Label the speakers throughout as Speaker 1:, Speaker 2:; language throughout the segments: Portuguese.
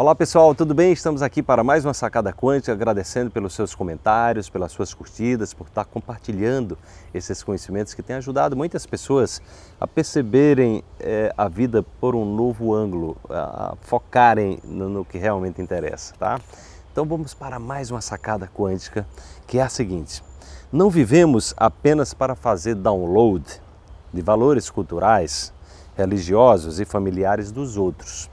Speaker 1: Olá pessoal, tudo bem? Estamos aqui para mais uma Sacada Quântica, agradecendo pelos seus comentários, pelas suas curtidas, por estar compartilhando esses conhecimentos que têm ajudado muitas pessoas a perceberem é, a vida por um novo ângulo, a focarem no, no que realmente interessa, tá? Então vamos para mais uma Sacada Quântica, que é a seguinte. Não vivemos apenas para fazer download de valores culturais, religiosos e familiares dos outros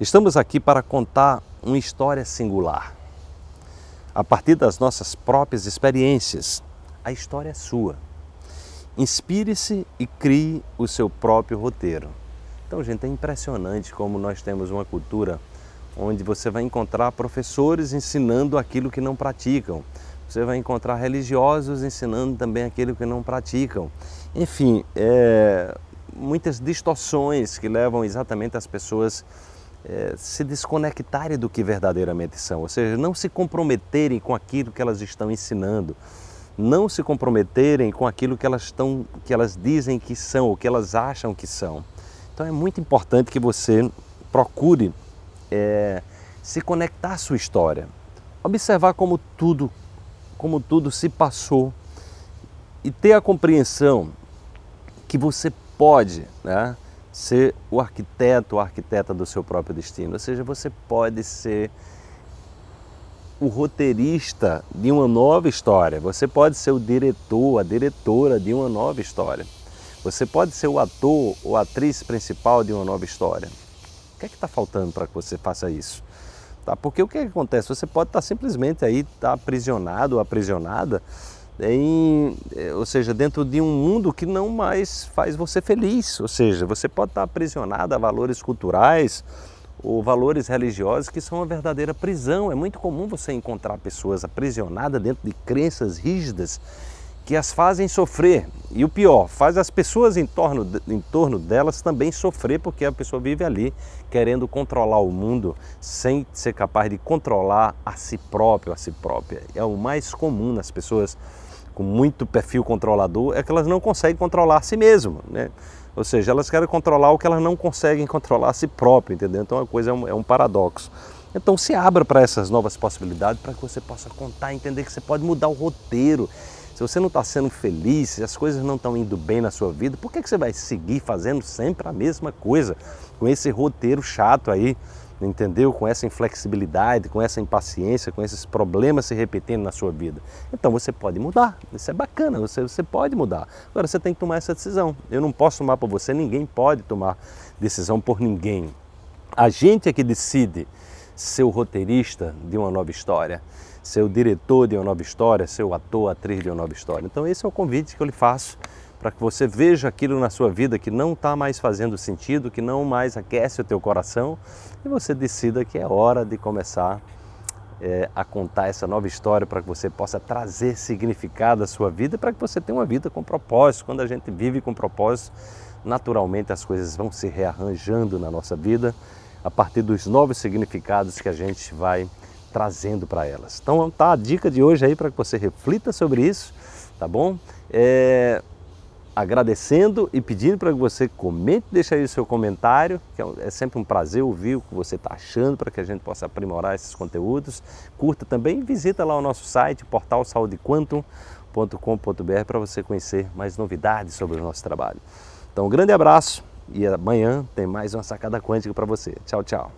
Speaker 1: Estamos aqui para contar uma história singular. A partir das nossas próprias experiências, a história é sua. Inspire-se e crie o seu próprio roteiro. Então, gente, é impressionante como nós temos uma cultura onde você vai encontrar professores ensinando aquilo que não praticam. Você vai encontrar religiosos ensinando também aquilo que não praticam. Enfim, é, muitas distorções que levam exatamente as pessoas é, se desconectarem do que verdadeiramente são, ou seja, não se comprometerem com aquilo que elas estão ensinando, não se comprometerem com aquilo que elas, estão, que elas dizem que são, ou que elas acham que são. Então é muito importante que você procure é, se conectar à sua história, observar como tudo, como tudo se passou e ter a compreensão que você pode, né? Ser o arquiteto ou arquiteta do seu próprio destino. Ou seja, você pode ser o roteirista de uma nova história. Você pode ser o diretor, a diretora de uma nova história. Você pode ser o ator ou atriz principal de uma nova história. O que é que está faltando para que você faça isso? Tá? Porque o que, é que acontece? Você pode estar tá simplesmente aí tá aprisionado ou aprisionada em, eh, ou seja, dentro de um mundo que não mais faz você feliz. Ou seja, você pode estar aprisionado a valores culturais ou valores religiosos que são uma verdadeira prisão. É muito comum você encontrar pessoas aprisionadas dentro de crenças rígidas que as fazem sofrer. E o pior, faz as pessoas em torno, em torno delas também sofrer, porque a pessoa vive ali querendo controlar o mundo sem ser capaz de controlar a si próprio, a si própria. É o mais comum nas pessoas com muito perfil controlador é que elas não conseguem controlar a si mesmas, né? Ou seja, elas querem controlar o que elas não conseguem controlar a si próprias, entendeu? Então a coisa é um, é um paradoxo. Então se abra para essas novas possibilidades para que você possa contar, entender que você pode mudar o roteiro. Se você não está sendo feliz, se as coisas não estão indo bem na sua vida, por que, que você vai seguir fazendo sempre a mesma coisa, com esse roteiro chato aí? Entendeu? Com essa inflexibilidade, com essa impaciência, com esses problemas se repetindo na sua vida. Então você pode mudar, isso é bacana, você, você pode mudar. Agora você tem que tomar essa decisão. Eu não posso tomar por você, ninguém pode tomar decisão por ninguém. A gente é que decide ser o roteirista de uma nova história, ser o diretor de uma nova história, ser o ator, atriz de uma nova história. Então esse é o convite que eu lhe faço para que você veja aquilo na sua vida que não está mais fazendo sentido, que não mais aquece o teu coração e você decida que é hora de começar é, a contar essa nova história para que você possa trazer significado à sua vida, para que você tenha uma vida com propósito. Quando a gente vive com propósito, naturalmente as coisas vão se rearranjando na nossa vida a partir dos novos significados que a gente vai trazendo para elas. Então tá a dica de hoje aí para que você reflita sobre isso, tá bom? É, agradecendo e pedindo para que você comente, deixe aí o seu comentário, que é, é sempre um prazer ouvir o que você está achando para que a gente possa aprimorar esses conteúdos. Curta também e visita lá o nosso site, portal saudequantum.com.br para você conhecer mais novidades sobre o nosso trabalho. Então, um grande abraço e amanhã tem mais uma sacada quântica para você. Tchau, tchau.